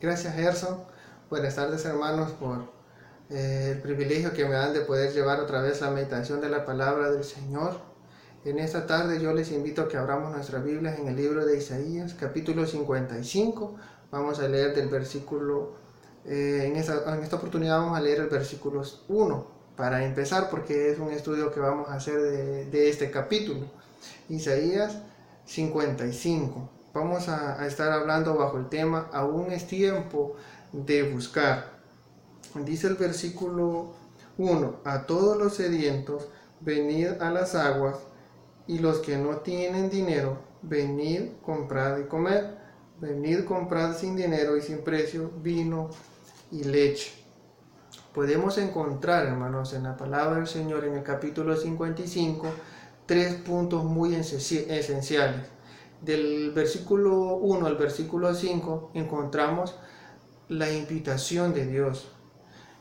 Gracias Gerson. Buenas tardes hermanos por eh, el privilegio que me dan de poder llevar otra vez la meditación de la palabra del Señor. En esta tarde yo les invito a que abramos nuestras Biblias en el libro de Isaías, capítulo 55. Vamos a leer del versículo, eh, en, esta, en, esta, oportunidad vamos a leer el versículo 1 para empezar porque es un estudio que vamos a hacer de, de este capítulo. Isaías 55 vamos a, estar hablando bajo el tema Aún es tiempo de buscar. Dice el versículo 1, a todos los sedientos, venid a las aguas, y los que no tienen dinero, venid, comprad y comer. Venid, comprad sin dinero y sin precio vino y leche. Podemos encontrar, hermanos, en la palabra del Señor en el capítulo 55, tres puntos muy esenciales del versículo 1 al versículo 5 encontramos la invitación de Dios.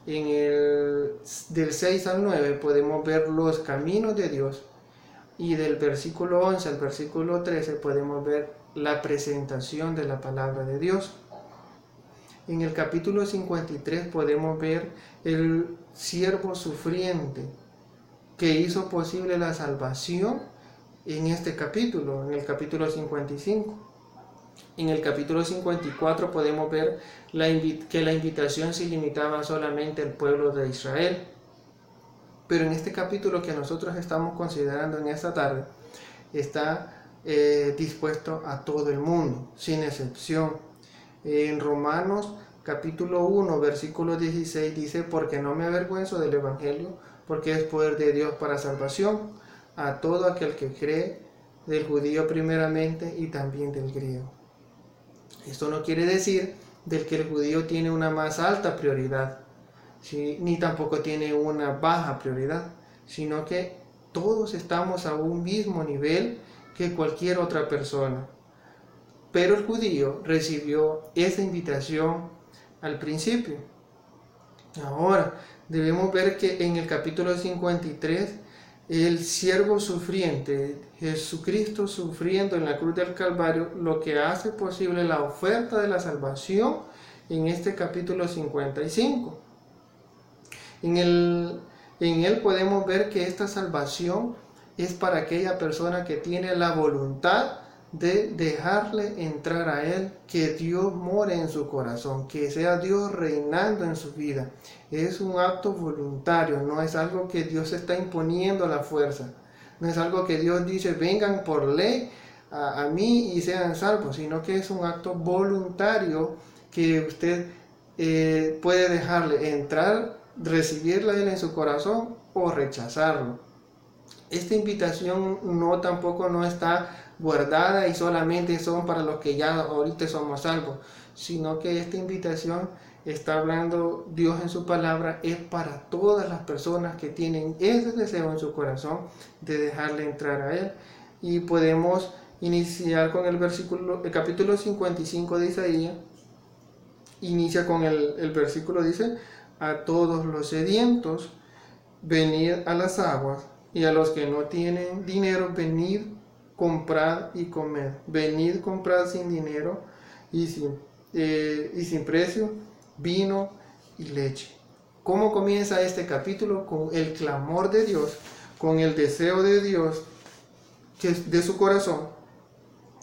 En el del 6 al 9 podemos ver los caminos de Dios y del versículo 11 al versículo 13 podemos ver la presentación de la palabra de Dios. En el capítulo 53 podemos ver el siervo sufriente que hizo posible la salvación en este capítulo, en el capítulo 55. En el capítulo 54 podemos ver que la invitación se limitaba solamente al pueblo de Israel. Pero en este capítulo que nosotros estamos considerando en esta tarde, está eh, dispuesto a todo el mundo, sin excepción. En Romanos capítulo 1, versículo 16 dice, porque no me avergüenzo del Evangelio, porque es poder de Dios para salvación a todo aquel que cree, del judío primeramente y también del griego. Esto no quiere decir del que el judío tiene una más alta prioridad, ni tampoco tiene una baja prioridad, sino que todos estamos a un mismo nivel que cualquier otra persona. Pero el judío recibió esa invitación al principio. Ahora, debemos ver que en el capítulo 53 el siervo sufriente, Jesucristo sufriendo en la cruz del Calvario, lo que hace posible la oferta de la salvación en este capítulo 55. En, el, en él podemos ver que esta salvación es para aquella persona que tiene la voluntad de dejarle entrar a Él, que Dios more en su corazón, que sea Dios reinando en su vida. Es un acto voluntario, no es algo que Dios está imponiendo a la fuerza, no es algo que Dios dice vengan por ley a, mí y sean salvos, sino que es un acto voluntario que usted eh, puede dejarle entrar, recibirla Él en su corazón o rechazarlo. Esta invitación no tampoco no está guardada y solamente son para los que ya ahorita somos salvos, sino que esta invitación está hablando Dios en su palabra es para todas las personas que tienen ese deseo en su corazón de dejarle entrar a Él. Y podemos iniciar con el versículo, el capítulo 55 de Isaías. Inicia con el, el versículo, dice, a todos los sedientos, venid a las aguas, y a los que no tienen dinero, venid comprad y comed. Venid, comprad sin dinero y sin, eh, y sin precio vino y leche. ¿Cómo comienza este capítulo? Con el clamor de Dios, con el deseo de Dios de su corazón,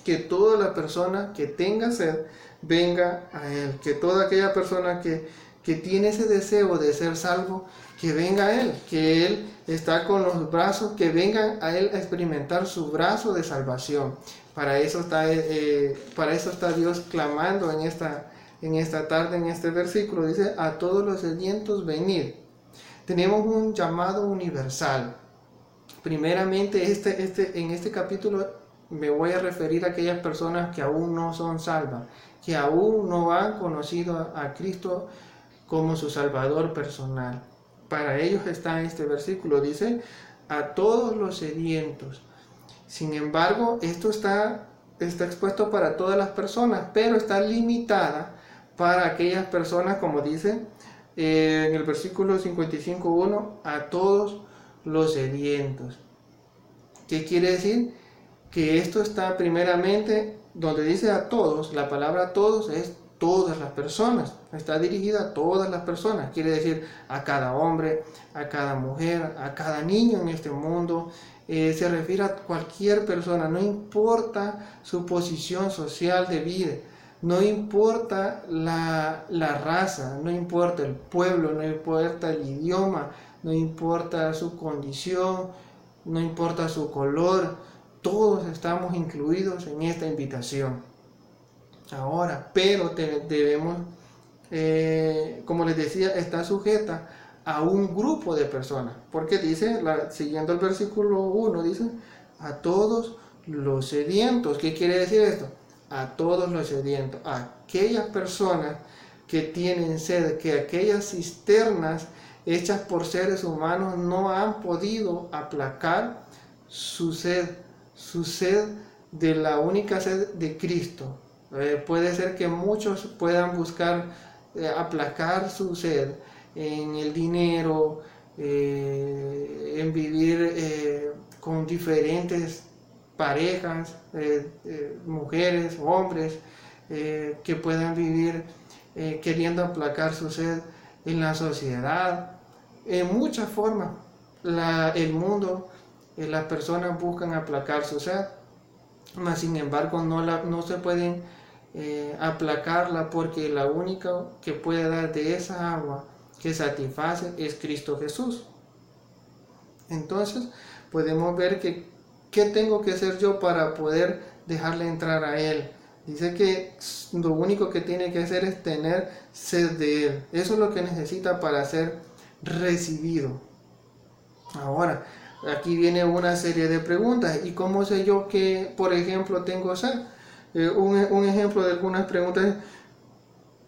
que toda la persona que tenga sed venga a Él, que toda aquella persona que, que tiene ese deseo de ser salvo, que venga Él, que Él está con los brazos, que vengan a Él a experimentar su brazo de salvación. Para eso está, eh, eh, para eso está Dios clamando en esta, en esta tarde, en este versículo. Dice, a todos los sedientos venid. Tenemos un llamado universal. Primeramente, este, este, en este capítulo me voy a referir a aquellas personas que aún no son salvas, que aún no han conocido a Cristo como su Salvador personal. Para ellos está este versículo, dice, a todos los sedientos. Sin embargo, esto está, está expuesto para todas las personas, pero está limitada para aquellas personas, como dice eh, en el versículo 55.1, a todos los sedientos. ¿Qué quiere decir? Que esto está primeramente, donde dice a todos, la palabra todos es todas las personas, está dirigida a todas las personas, quiere decir a cada hombre, a cada mujer, a cada niño en este mundo, eh, se refiere a cualquier persona, no importa su posición social de vida, no importa la, la raza, no importa el pueblo, no importa el idioma, no importa su condición, no importa su color, todos estamos incluidos en esta invitación. Ahora, pero debemos, eh, como les decía, está sujeta a un grupo de personas, porque dice, siguiendo el versículo 1, dice, a todos los sedientos. ¿Qué quiere decir esto? A todos los sedientos, a aquellas personas que tienen sed, que aquellas cisternas hechas por seres humanos no han podido aplacar su sed, su sed de la única sed de Cristo. Eh, puede ser que muchos puedan buscar eh, aplacar su sed en el dinero, eh, en vivir con diferentes parejas, mujeres, hombres, que puedan vivir queriendo aplacar su sed en la sociedad, en muchas formas el mundo, las personas buscan aplacar su sed, mas sin embargo no, la, no se pueden eh, aplacarla porque la única que puede dar de esa agua que satisface es Cristo Jesús. Entonces podemos ver que qué tengo que hacer yo para poder dejarle entrar a Él. Dice que lo único que tiene que hacer es tener sed de Él. Eso es lo que necesita para ser recibido. Ahora, aquí viene una serie de preguntas. ¿Y cómo sé yo que, por ejemplo, tengo sed? Eh, un, ejemplo de algunas preguntas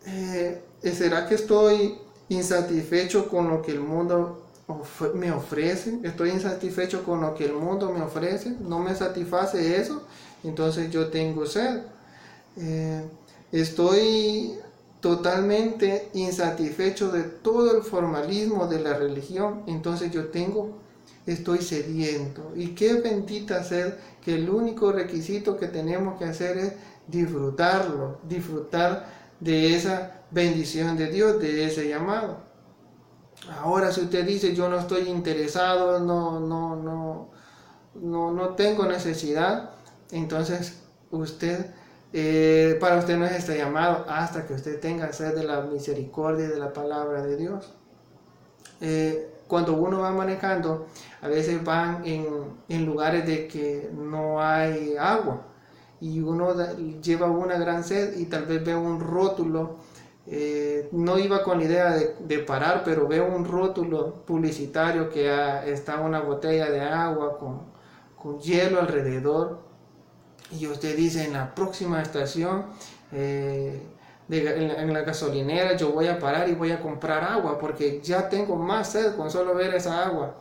eh, ¿será que estoy insatisfecho con lo que el mundo me ofrece? ¿Estoy insatisfecho con lo que el mundo me ofrece? ¿No me satisface eso? Entonces yo tengo sed. Eh, estoy totalmente insatisfecho de todo el formalismo de la religión, entonces yo tengo, estoy sediento. Y qué bendita ser que el único requisito que tenemos que hacer es disfrutarlo, disfrutar de esa bendición de Dios, de ese llamado. Ahora si usted dice yo no estoy interesado, no, no, no, no, no tengo necesidad, entonces usted eh, para usted no es este llamado hasta que usted tenga sed de la misericordia de la palabra de Dios. Eh, cuando uno va manejando, a veces van en, lugares de que no hay agua y uno lleva una gran sed y tal vez ve un rótulo. Eh, no iba con la idea de, parar, pero veo un rótulo publicitario que está una botella de agua con, con hielo alrededor y usted dice en la próxima estación eh, en, la, gasolinera yo voy a parar y voy a comprar agua porque ya tengo más sed con solo ver esa agua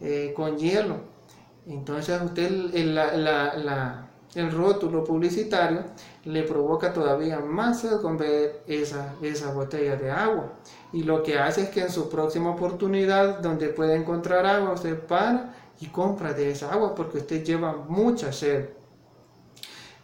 eh, con hielo. Entonces usted el, el rótulo publicitario le provoca todavía más sed con ver esa, esa botella de agua. Y lo que hace es que en su próxima oportunidad donde puede encontrar agua usted para y compra de esa agua porque usted lleva mucha sed.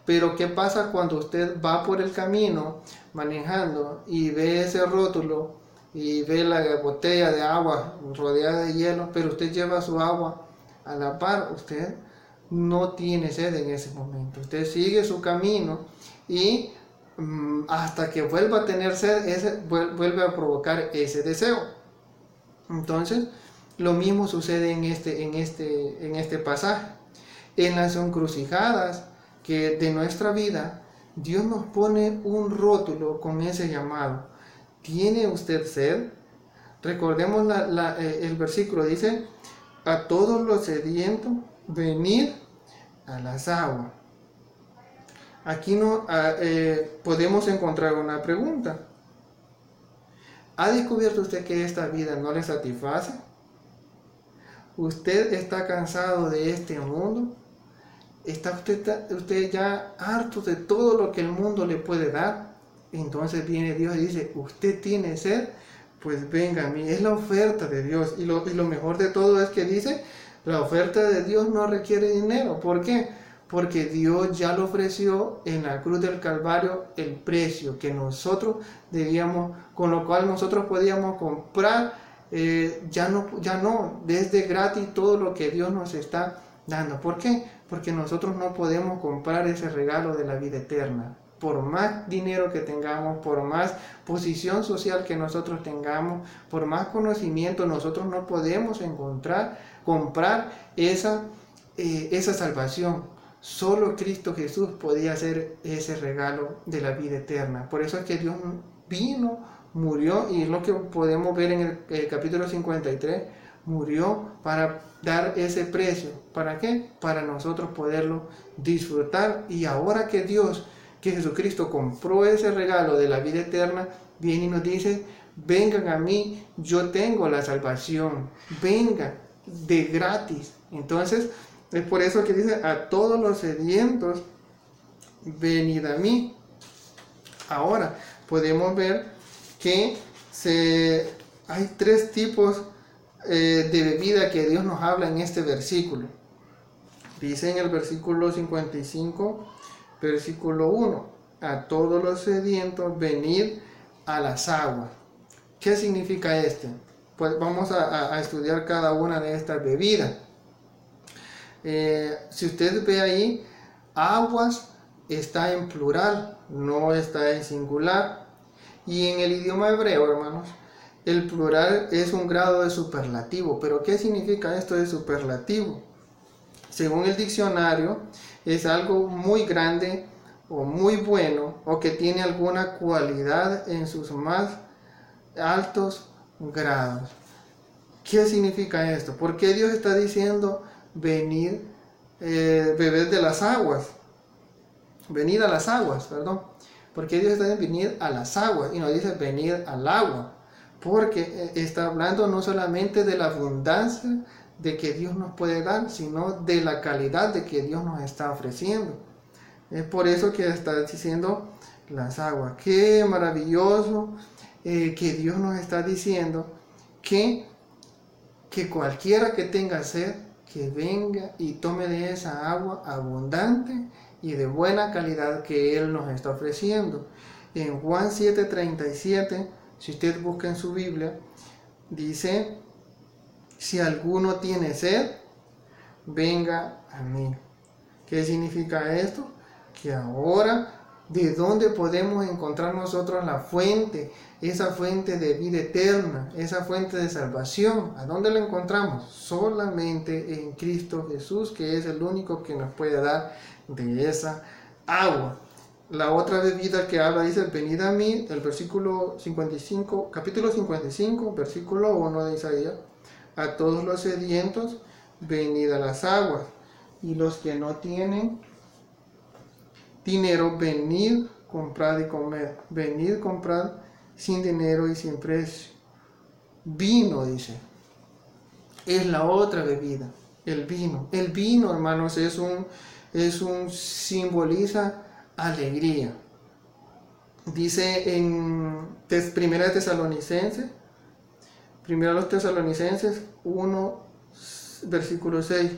Pero ¿qué pasa cuando usted va por el camino manejando y ve ese rótulo y ve la botella de agua rodeada de hielo, pero usted lleva su agua a la par, usted no tiene sed en ese momento. Usted sigue su camino y mm, hasta que vuelva a tener sed, ese, vuelve a provocar ese deseo. Entonces, lo mismo sucede en este, en este, en este pasaje. En las encrucijadas, que de nuestra vida Dios nos pone un rótulo con ese llamado. ¿Tiene usted sed? Recordemos eh, el versículo, dice, a todos los sedientos, venir a las aguas. Aquí no, eh, podemos encontrar una pregunta. ¿Ha descubierto usted que esta vida no le satisface? ¿Usted está cansado de este mundo? Está usted, usted ya harto de todo lo que el mundo le puede dar. Entonces viene Dios y dice, usted tiene sed, pues venga a mí. Es la oferta de Dios. Y lo, y lo mejor de todo es que dice, la oferta de Dios no requiere dinero. ¿Por qué? porque Dios ya lo ofreció en la cruz del Calvario el precio que nosotros debíamos, con lo cual nosotros podíamos comprar, eh, ya, no, ya no, desde gratis todo lo que Dios nos está dando. ¿Por qué? Porque nosotros no podemos comprar ese regalo de la vida eterna. Por más dinero que tengamos, por más posición social que nosotros tengamos, por más conocimiento, nosotros no podemos encontrar, comprar esa, eh, esa salvación. Solo Cristo Jesús podía hacer ese regalo de la vida eterna. Por eso es que Dios vino, murió, y es lo que podemos ver en el, capítulo 53, murió para dar ese precio. ¿Para qué? Para nosotros poderlo disfrutar. Y ahora que Dios, que Jesucristo compró ese regalo de la vida eterna, viene y nos dice, vengan a mí, yo tengo la salvación, vengan de gratis. Entonces, es por eso que dice, a todos los sedientos, venid a mí. Ahora, podemos ver que se, hay tres tipos eh, de bebida que Dios nos habla en este versículo. Dice en el versículo 55, versículo 1, a todos los sedientos, venid a las aguas. ¿Qué significa este? Pues vamos a estudiar cada una de estas bebidas. Eh, si usted ve ahí, aguas está en plural, no está en singular. Y en el idioma hebreo, hermanos, el plural es un grado de superlativo. Pero ¿qué significa esto de superlativo? Según el diccionario, es algo muy grande o muy bueno o que tiene alguna cualidad en sus más altos grados. ¿Qué significa esto? ¿Por qué Dios está diciendo venir, eh, beber de las aguas. Venir a las aguas, perdón. Porque Dios está en venir a las aguas y no dice venir al agua. Porque eh, está hablando no solamente de la abundancia de que Dios nos puede dar, sino de la calidad de que Dios nos está ofreciendo. Es por eso que está diciendo las aguas. Qué maravilloso eh, que Dios nos está diciendo que, que cualquiera que tenga sed que venga y tome de esa agua abundante y de buena calidad que Él nos está ofreciendo. En Juan 7:37, si usted busca en su Biblia, dice, si alguno tiene sed, venga a mí. ¿Qué significa esto? Que ahora de dónde podemos encontrar nosotros la fuente, esa fuente de vida eterna, esa fuente de salvación. ¿A dónde la encontramos? Solamente en Cristo Jesús, que es el único que nos puede dar de esa agua. La otra bebida que habla dice, venid a mí, el versículo 55, capítulo 55, versículo 1 de Isaías, a todos los sedientos, venid a las aguas, y los que no tienen, dinero, venid, comprar y comer. Venid, comprar sin dinero y sin precio. Vino, dice. Es la otra bebida, el vino. El vino, hermanos, es un, es un simboliza alegría. Dice en Primera Tesalonicenses, Primera los Tesalonicenses 1, versículo 6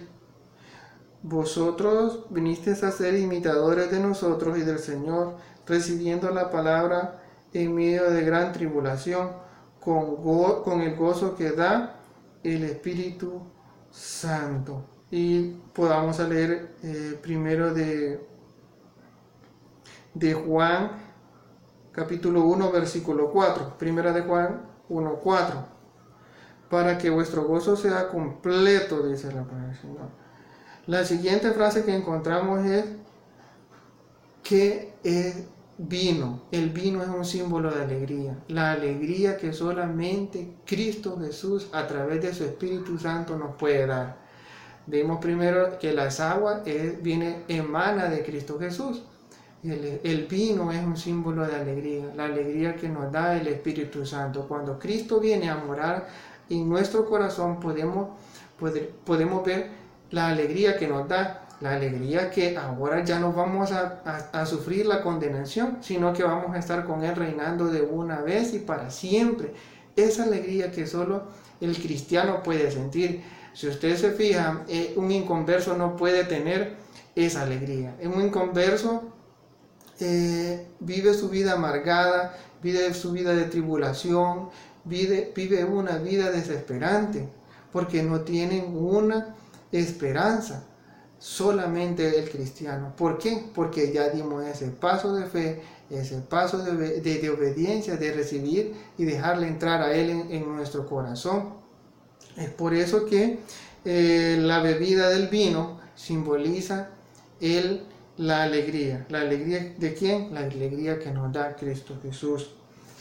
vosotros vinisteis a ser imitadores de nosotros y del Señor, recibiendo la palabra en medio de gran tribulación, con, con el gozo que da el Espíritu Santo. Y podamos leer eh, primero de, de Juan, capítulo 1, versículo 4. Primera de Juan 1, 4. Para que vuestro gozo sea completo, dice la palabra del Señor la siguiente frase que encontramos es que es vino. El vino es un símbolo de alegría. La alegría que solamente Cristo Jesús a través de su Espíritu Santo nos puede dar. Vimos primero que las aguas viene emana de Cristo Jesús. El, vino es un símbolo de alegría, la alegría que nos da el Espíritu Santo. Cuando Cristo viene a morar en nuestro corazón podemos, podemos ver la alegría que nos da, la alegría que ahora ya no vamos a, sufrir la condenación, sino que vamos a estar con Él reinando de una vez y para siempre. Esa alegría que solo el cristiano puede sentir. Si usted se fija, eh, un inconverso no puede tener esa alegría. Un inconverso eh, vive su vida amargada, vive su vida de tribulación, vive, vive una vida desesperante, porque no tienen una esperanza solamente el cristiano. ¿Por qué? Porque ya dimos ese paso de fe, ese paso de, de, obediencia, de recibir y dejarle entrar a Él en, nuestro corazón. Es por eso que eh, la bebida del vino simboliza el, la alegría. ¿La alegría de quién? La alegría que nos da Cristo Jesús.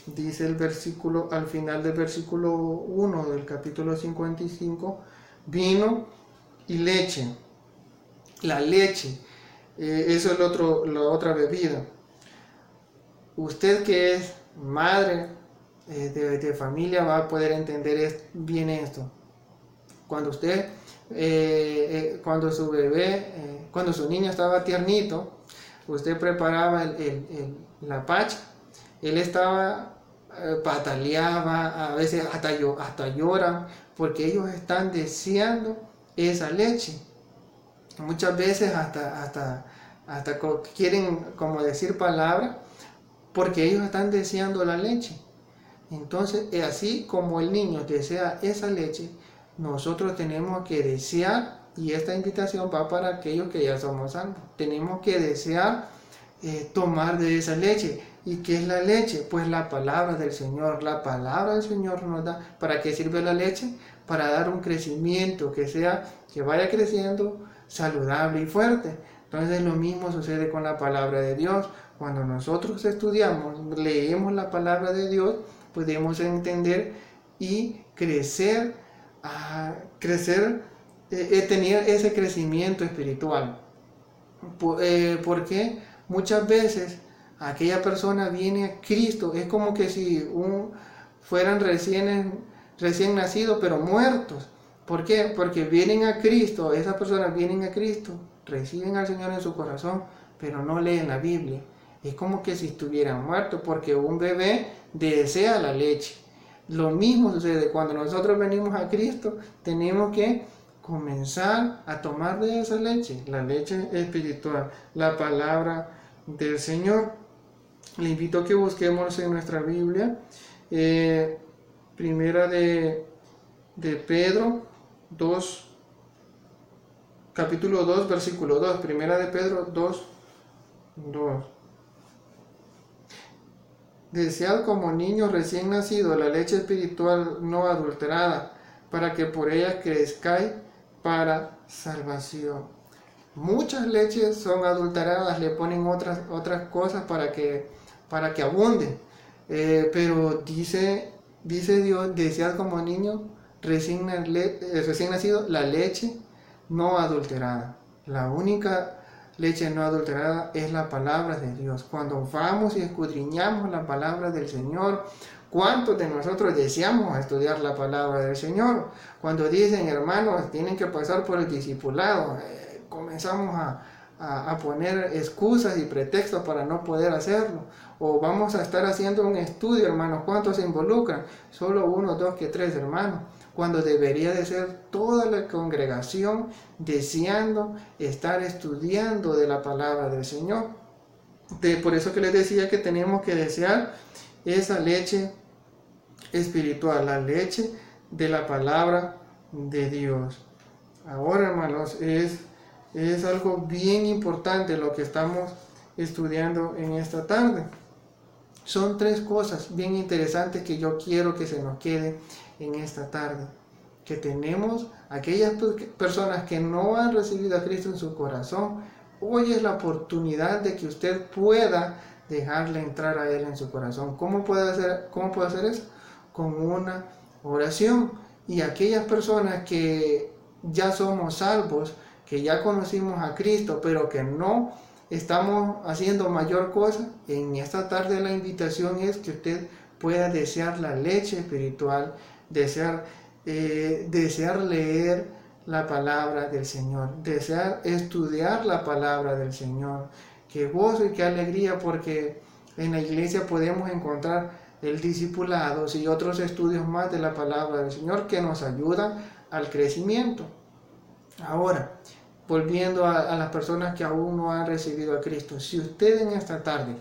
Dice el versículo, al final del versículo 1 del capítulo 55, vino y leche la leche, eh, eso es otro, la otra bebida. Usted que es madre eh, de, familia va a poder entender bien esto. Cuando usted, eh, cuando su bebé, cuando su niño estaba tiernito, usted preparaba la pacha, él estaba, pataleaba, a veces hasta, hasta lloran, porque ellos están deseando esa leche muchas veces hasta, quieren como decir palabra porque ellos están deseando la leche. Entonces, así como el niño desea esa leche, nosotros tenemos que desear, y esta invitación va para aquellos que ya somos salvos, tenemos que desear eh, tomar de esa leche. ¿Y qué es la leche? Pues la palabra del Señor. La palabra del Señor nos da. ¿Para qué sirve la leche? Para dar un crecimiento, que sea, que vaya creciendo saludable y fuerte. Entonces lo mismo sucede con la palabra de Dios. Cuando nosotros estudiamos, leemos la palabra de Dios, podemos entender y crecer, a crecer, eh, tener ese crecimiento espiritual. Eh, porque muchas veces aquella persona viene a Cristo, es como que si un, fueran recién, recién nacidos pero muertos. ¿Por qué? Porque vienen a Cristo, esas personas vienen a Cristo, reciben al Señor en su corazón, pero no leen la Biblia. Es como que si estuvieran muertos, porque un bebé desea la leche. Lo mismo sucede cuando nosotros venimos a Cristo, tenemos que comenzar a tomar de esa leche, la leche espiritual, la palabra del Señor. Le invito a que busquemos en nuestra Biblia, eh, primera de, de Pedro 2, capítulo 2, versículo 2, primera de Pedro 2, 2. Desead como niño recién nacido la leche espiritual no adulterada, para que por ella crezcáis para salvación. Muchas leches son adulteradas, le ponen otras, otras cosas para que, para que abunden. Eh, pero dice, dice Dios, desead como niño recién, eh, recién nacido la leche no adulterada. La única leche no adulterada es la palabra de Dios. Cuando vamos y escudriñamos la palabra del Señor, ¿cuántos de nosotros deseamos estudiar la palabra del Señor? Cuando dicen, hermanos, tienen que pasar por el discipulado, eh, comenzamos a, a, poner excusas y pretextos para no poder hacerlo. O vamos a estar haciendo un estudio, hermanos, ¿cuántos se involucran? Solo uno, dos, que tres, hermanos cuando debería de ser toda la congregación deseando estar estudiando de la palabra del Señor. De, por eso que les decía que tenemos que desear esa leche espiritual, la leche de la palabra de Dios. Ahora, hermanos, es, es algo bien importante lo que estamos estudiando en esta tarde. Son tres cosas bien interesantes que yo quiero que se nos quede en esta tarde. Que tenemos aquellas personas que no han recibido a Cristo en su corazón. Hoy es la oportunidad de que usted pueda dejarle entrar a Él en su corazón. ¿Cómo puede hacer, cómo puede hacer eso? Con una oración. Y aquellas personas que ya somos salvos, que ya conocimos a Cristo, pero que no estamos haciendo mayor cosa, en esta tarde la invitación es que usted pueda desear la leche espiritual desear, eh, desear leer la palabra del Señor, desear estudiar la palabra del Señor. Qué gozo y qué alegría porque en la iglesia podemos encontrar el discipulado y otros estudios más de la palabra del Señor que nos ayudan al crecimiento. Ahora, volviendo a, las personas que aún no han recibido a Cristo, si usted en esta tarde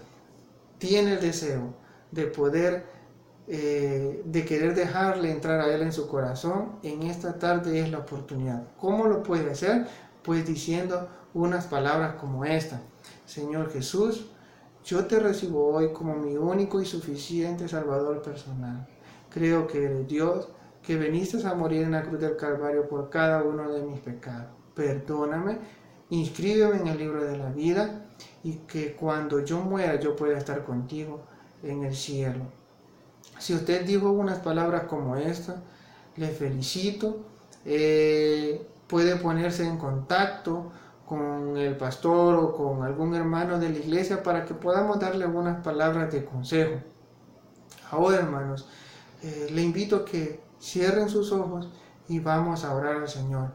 tiene el deseo de poder, eh, de querer dejarle entrar a Él en su corazón, en esta tarde es la oportunidad. ¿Cómo lo puede hacer? Pues diciendo unas palabras como esta. Señor Jesús, yo te recibo hoy como mi único y suficiente Salvador personal. Creo que eres Dios, que viniste a morir en la cruz del Calvario por cada uno de mis pecados. Perdóname, inscríbeme en el libro de la vida y que cuando yo muera yo pueda estar contigo en el cielo. Si usted dijo unas palabras como esta, le felicito. Eh, puede ponerse en contacto con el pastor o con algún hermano de la iglesia para que podamos darle algunas palabras de consejo. Ahora, hermanos, eh, le invito a que cierren sus ojos y vamos a orar al Señor.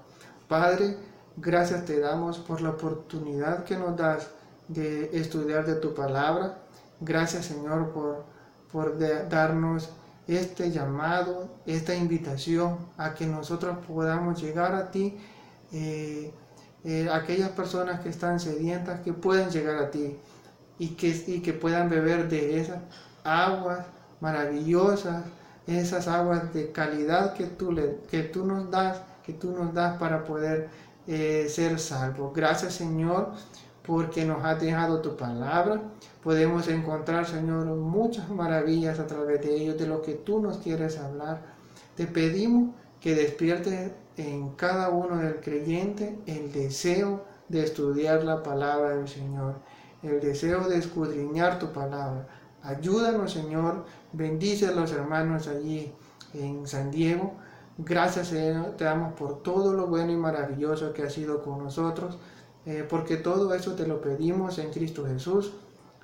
Padre, gracias te damos por la oportunidad que nos das de estudiar de tu palabra. Gracias, Señor, por, por darnos este llamado, esta invitación a que nosotros podamos llegar a ti. Eh, eh, aquellas personas que están sedientas, que puedan llegar a ti y que, y que puedan beber de esas aguas maravillosas esas aguas de calidad que tú, le, que tú nos das, que tú nos das para poder eh, ser salvos. Gracias Señor porque nos has dejado tu palabra. Podemos encontrar, Señor, muchas maravillas a través de ellos, de lo que tú nos quieres hablar. Te pedimos que despiertes en cada uno del creyente el deseo de estudiar la palabra del Señor, el deseo de escudriñar tu palabra. Ayúdanos, Señor, bendice a los hermanos allí en San Diego. Gracias, Señor, te damos por todo lo bueno y maravilloso que ha sido con nosotros, eh, porque todo eso te lo pedimos en Cristo Jesús.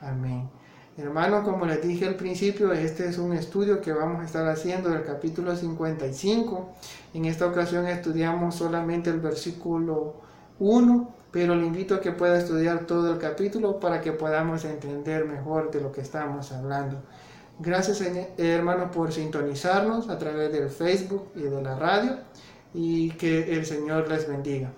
Amén. Hermanos, como les dije al principio, este es un estudio que vamos a estar haciendo del capítulo 55. En esta ocasión estudiamos solamente el versículo 1 pero le invito a que pueda estudiar todo el capítulo para que podamos entender mejor de lo que estamos hablando. Gracias hermanos por sintonizarnos a través del Facebook y de la radio y que el Señor les bendiga.